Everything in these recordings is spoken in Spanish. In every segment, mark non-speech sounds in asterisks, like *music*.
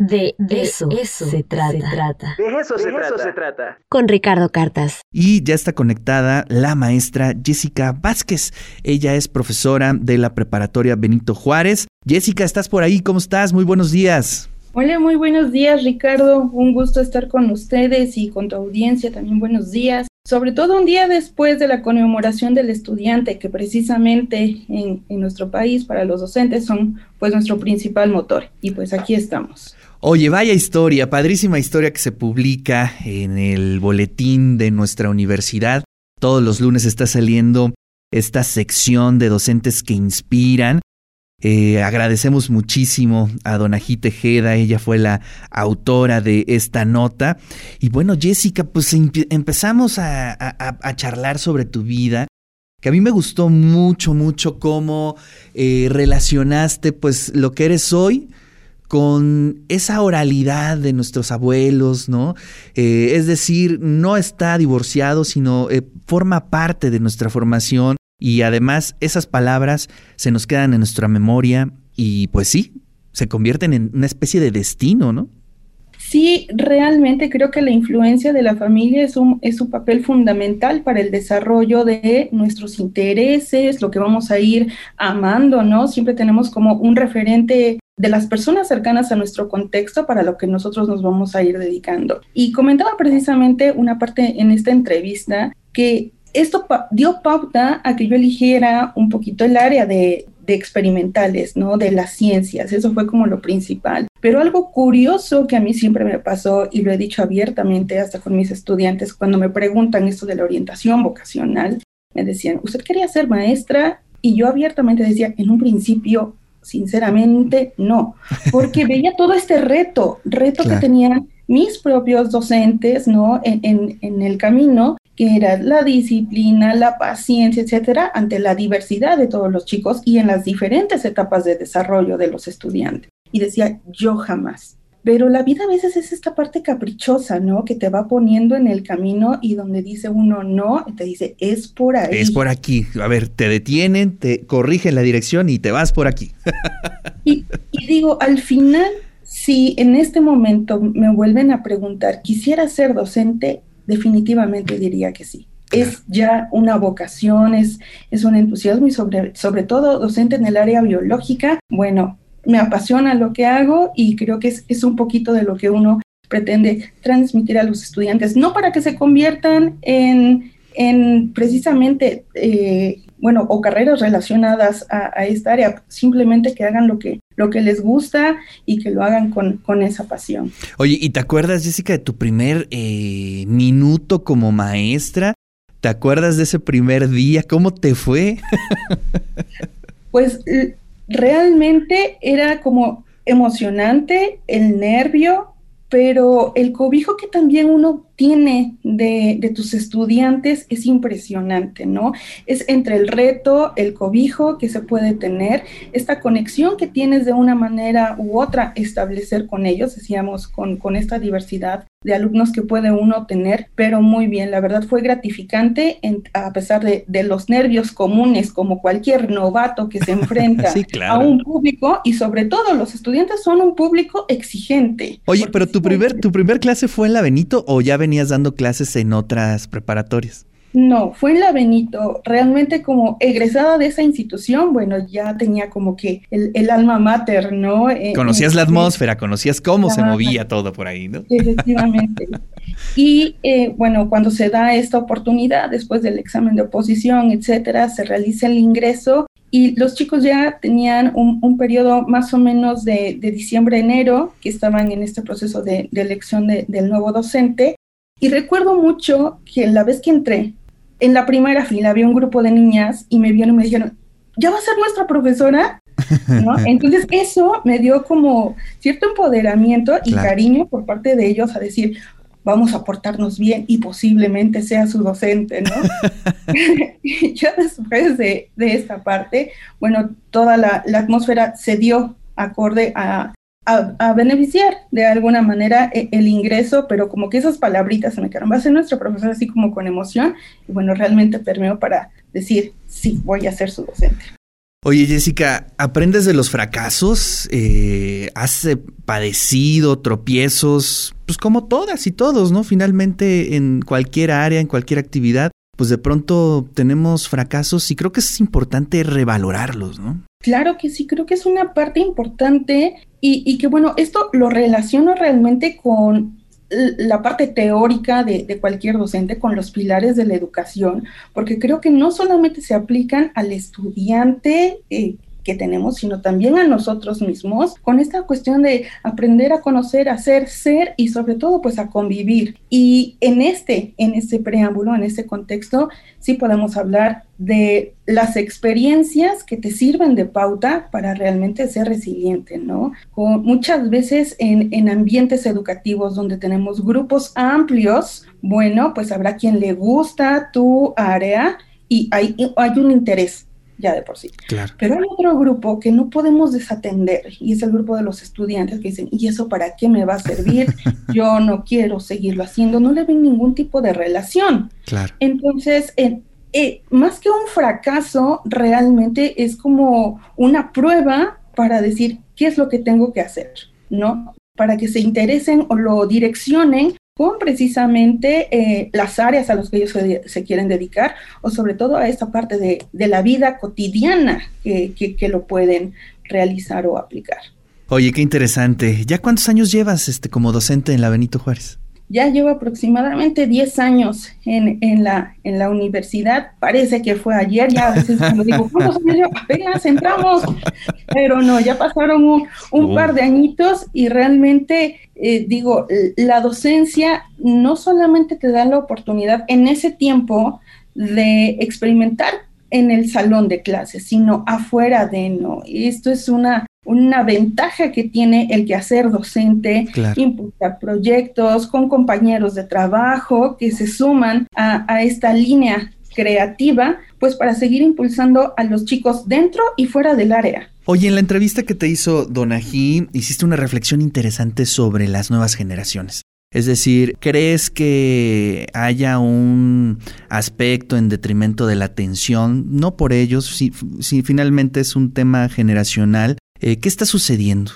De, eso, se, trata. De eso, se, trata. Con Ricardo Cartas. Y ya está conectada la maestra Jessica Vázquez. Ella es profesora de la preparatoria Benito Juárez. Jessica, ¿estás por ahí? ¿Cómo estás? Muy buenos días. Hola, muy buenos días, Ricardo. Un gusto estar con ustedes y con tu audiencia también. Buenos días. Sobre todo un día después de la conmemoración del estudiante, que precisamente en, en nuestro país para los docentes son pues nuestro principal motor. Y pues aquí estamos. Oye, vaya historia, padrísima historia que se publica en el boletín de nuestra universidad. Todos los lunes está saliendo esta sección de docentes que inspiran. Eh, agradecemos muchísimo a Donají Tejeda, ella fue la autora de esta nota. Y bueno, Jessica, pues empezamos a, charlar sobre tu vida, que a mí me gustó mucho, mucho cómo eh, relacionaste pues lo que eres hoy con esa oralidad de nuestros abuelos, ¿no? Eh, es decir, no está divorciado, sino eh, forma parte de nuestra formación y además esas palabras se nos quedan en nuestra memoria y pues sí, se convierten en una especie de destino, ¿no? Sí, realmente creo que la influencia de la familia es un, es un papel fundamental para el desarrollo de nuestros intereses, lo que vamos a ir amando, ¿no? Siempre tenemos como un referente de las personas cercanas a nuestro contexto para lo que nosotros nos vamos a ir dedicando. Y comentaba precisamente una parte en esta entrevista que esto dio pauta a que yo eligiera un poquito el área de, de, experimentales, ¿no? De las ciencias, eso fue como lo principal. Pero algo curioso que a mí siempre me pasó, y lo he dicho abiertamente hasta con mis estudiantes, cuando me preguntan esto de la orientación vocacional, me decían, ¿usted quería ser maestra? Y yo abiertamente decía, en un principio Sinceramente, no, porque *laughs* veía todo este reto, reto que tenían mis propios docentes, ¿no? En, en, el camino, que era la disciplina, la paciencia, etcétera, ante la diversidad de todos los chicos y en las diferentes etapas de desarrollo de los estudiantes. Y decía, yo jamás, pero la vida a veces es esta parte caprichosa, ¿no? Que te va poniendo en el camino y donde dice uno no, te dice, es por ahí. Es por aquí. A ver, te detienen, te corrigen la dirección y te vas por aquí. y, digo, al final, si en este momento me vuelven a preguntar, ¿quisiera ser docente? Definitivamente diría que sí. Es ya una vocación, es, es un entusiasmo y sobre, sobre todo docente en el área biológica. Bueno, me apasiona lo que hago y creo que es, un poquito de lo que uno pretende transmitir a los estudiantes, no para que se conviertan en, en precisamente, eh, bueno, o carreras relacionadas a, esta área, simplemente que hagan lo que, lo que les gusta y que lo hagan con, con esa pasión. Oye, ¿y te acuerdas, Jessica, de tu primer eh, minuto como maestra? ¿Te acuerdas de ese primer día? ¿Cómo te fue? pues realmente era como emocionante el nervio, pero el cobijo que también uno tiene de, tus estudiantes es impresionante, ¿no? Es entre el reto, el cobijo que se puede tener, esta conexión que tienes de una manera u otra establecer con ellos, decíamos, con, con esta diversidad de alumnos que puede uno tener, pero muy bien, la verdad fue gratificante a pesar de, los nervios comunes como cualquier novato que se enfrenta *laughs* a un público y sobre todo los estudiantes son un público exigente. Oye, pero tu primer, tu primer clase fue en la Benito o ya venías dando clases en otras preparatorias? No, fue en la Benito. Realmente como egresada de esa institución, bueno, ya tenía como que el, alma mater, ¿no? Eh, conocías la atmósfera, conocías cómo se movía todo por ahí, ¿no? Efectivamente. *laughs* y eh, bueno, cuando se da esta oportunidad, después del examen de oposición, etcétera, se realiza el ingreso y los chicos ya tenían un, periodo más o menos de, diciembre-enero, que estaban en este proceso de, elección del nuevo docente. Y recuerdo mucho que la vez que entré, en la primera fila había un grupo de niñas y me vieron y me dijeron, ¿ya va a ser nuestra profesora? *laughs* Entonces eso me dio como cierto empoderamiento y cariño por parte de ellos a decir, vamos a portarnos bien y posiblemente sea su docente, ¿no? y *laughs* *laughs* ya después de, esta parte, bueno, toda la, la atmósfera se dio acorde a, a, beneficiar de alguna manera e, el, ingreso, pero como que esas palabritas se me quedaron. Va a ser nuestro profesor así como con emoción y bueno, realmente permeó para decir, sí, voy a ser su docente. Oye Jessica, ¿aprendes de los fracasos? Eh, ¿Has eh, padecido tropiezos? Pues como todas y todos, ¿no? Finalmente en cualquier área, en cualquier actividad, pues de pronto tenemos fracasos y creo que es importante revalorarlos, ¿no? Claro que sí, creo que es una parte importante y, y que bueno, esto lo relaciono realmente con la parte teórica de, cualquier docente con los pilares de la educación, porque creo que no solamente se aplican al estudiante eh, que tenemos, sino también a nosotros mismos, con esta cuestión de aprender a conocer, a ser, ser y sobre todo pues a convivir. Y en este, en este preámbulo, en este contexto, sí podemos hablar de las experiencias que te sirven de pauta para realmente ser resiliente, ¿no? Con, muchas veces en, en ambientes educativos donde tenemos grupos amplios, bueno, pues habrá quien le gusta tu área y hay, hay un interés ya de por sí. Pero hay otro grupo que no podemos desatender y es el grupo de los estudiantes que dicen, ¿y eso para qué me va a servir? *laughs* Yo no quiero seguirlo haciendo, no le ven ningún tipo de relación. Claro. Entonces, eh, más que un fracaso, realmente es como una prueba para decir qué es lo que tengo que hacer, ¿no? Para que se interesen o lo direccionen con precisamente eh, las áreas a las que ellos se, quieren dedicar o sobre todo a esta parte de, la vida cotidiana que, que, lo pueden realizar o aplicar. Oye, qué interesante. ¿Ya cuántos años llevas este, como docente en la Benito Juárez? Ya llevo aproximadamente 10 años en, en, la, en la universidad. Parece que fue ayer, ya a veces cuando digo, ¿cuántos años Apenas entramos. Pero no, ya pasaron un, un par de añitos y realmente, eh, digo, la docencia no solamente te da la oportunidad en ese tiempo de experimentar en el salón de clases, sino afuera de no. Y esto es una una ventaja que tiene el quehacer docente, impulsar proyectos con compañeros de trabajo que se suman a, esta línea creativa, pues para seguir impulsando a los chicos dentro y fuera del área. Oye, en la entrevista que te hizo Donají, hiciste una reflexión interesante sobre las nuevas generaciones. Es decir, ¿crees que haya un aspecto en detrimento de la atención? No por ellos, si, si finalmente es un tema generacional, eh, ¿Qué está sucediendo?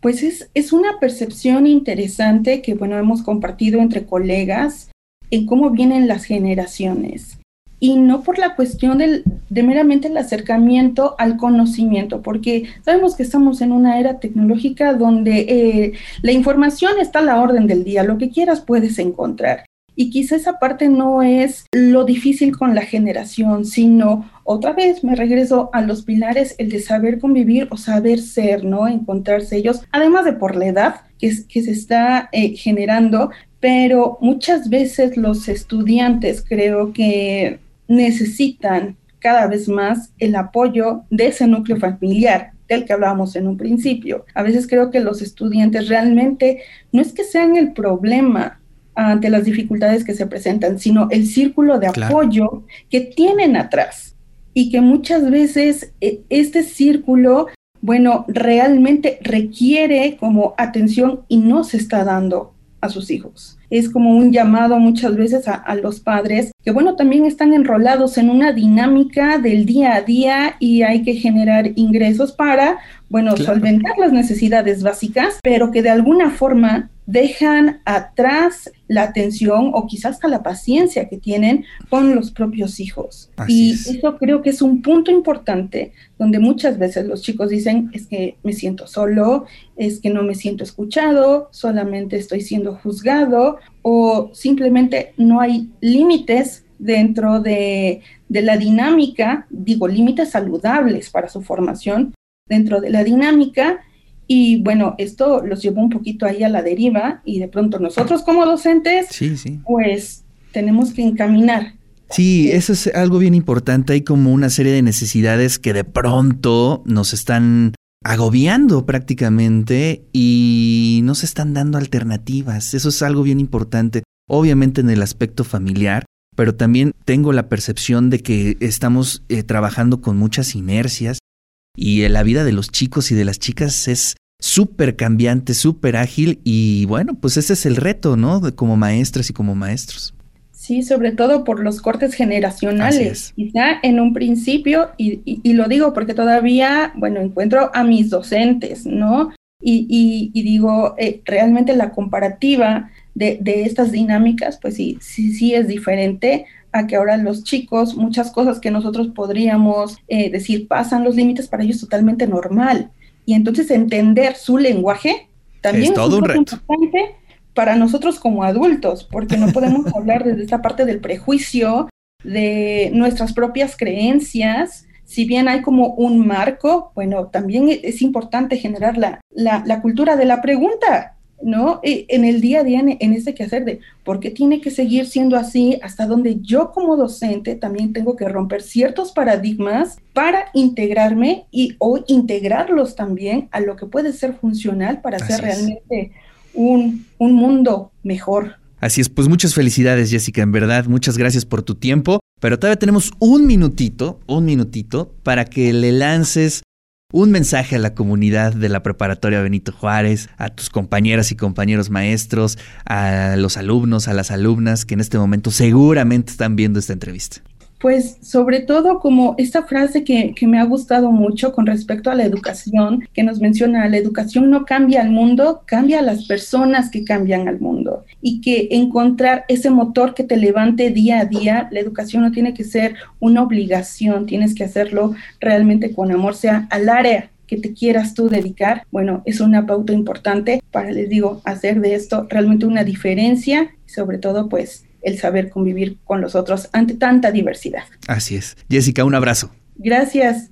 Pues es, es una percepción interesante que, bueno, hemos compartido entre colegas en cómo vienen las generaciones y no por la cuestión del, de meramente el acercamiento al conocimiento, porque sabemos que estamos en una era tecnológica donde eh, la información está a la orden del día, lo que quieras puedes encontrar. Y quizá esa parte no es lo difícil con la generación, sino otra vez me regreso a los pilares, el de saber convivir o saber ser, ¿no? Encontrarse ellos, además de por la edad que, que se está eh, generando, pero muchas veces los estudiantes creo que necesitan cada vez más el apoyo de ese núcleo familiar del que hablábamos en un principio. A veces creo que los estudiantes realmente no es que sean el problema, ante las dificultades que se presentan, sino el círculo de apoyo que tienen atrás y que muchas veces eh, este círculo, bueno, realmente requiere como atención y no se está dando a sus hijos. Es como un llamado muchas veces a, los padres que, bueno, también están enrolados en una dinámica del día a día y hay que generar ingresos para, bueno, solventar las necesidades básicas, pero que de alguna forma dejan atrás la atención o quizás hasta la paciencia que tienen con los propios hijos. y eso creo que es un punto importante donde muchas veces los chicos dicen es que me siento solo, es que no me siento escuchado, solamente estoy siendo juzgado o simplemente no hay límites dentro de, de la dinámica, digo, límites saludables para su formación dentro de la dinámica y bueno, esto los llevó un poquito ahí a la deriva y de pronto nosotros como docentes, pues tenemos que encaminar. Sí, eso es algo bien importante. Hay como una serie de necesidades que de pronto nos están agobiando prácticamente y no se están dando alternativas. Eso es algo bien importante. Obviamente en el aspecto familiar, pero también tengo la percepción de que estamos eh, trabajando con muchas inercias y la vida de los chicos y de las chicas es súper cambiante, súper ágil y bueno, pues ese es el reto, ¿no? De como maestras y como maestros. Sí, sobre todo por los cortes generacionales. Quizá en un principio, y, lo digo porque todavía, bueno, encuentro a mis docentes, ¿no? Y, digo, eh, realmente la comparativa de, estas dinámicas, pues sí, sí, sí es diferente a que ahora los chicos, muchas cosas que nosotros podríamos eh, decir pasan los límites, para ellos totalmente normal. Y entonces entender su lenguaje también es, todo un importante para nosotros como adultos, porque no *laughs* podemos hablar desde esta parte del prejuicio, de nuestras propias creencias. Si bien hay como un marco, bueno, también es importante generar la, la, cultura de la pregunta, ¿no? En el día a día, en, ese quehacer de por qué tiene que seguir siendo así, hasta donde yo como docente también tengo que romper ciertos paradigmas para integrarme y o integrarlos también a lo que puede ser funcional para ser realmente un, un mundo mejor. Así es, pues muchas felicidades Jessica, en verdad, muchas gracias por tu tiempo, pero todavía tenemos un minutito, un minutito para que le lances un mensaje a la comunidad de la preparatoria Benito Juárez, a tus compañeras y compañeros maestros, a los alumnos, a las alumnas que en este momento seguramente están viendo esta entrevista. Pues sobre todo como esta frase que, me ha gustado mucho con respecto a la educación, que nos menciona, la educación no cambia al mundo, cambia a las personas que cambian al mundo. Y que encontrar ese motor que te levante día a día, la educación no tiene que ser una obligación, tienes que hacerlo realmente con amor, sea al área que te quieras tú dedicar, bueno, es una pauta importante para, les digo, hacer de esto realmente una diferencia, sobre todo pues el saber convivir con los otros ante tanta diversidad. Así es. Jessica, un abrazo. Gracias.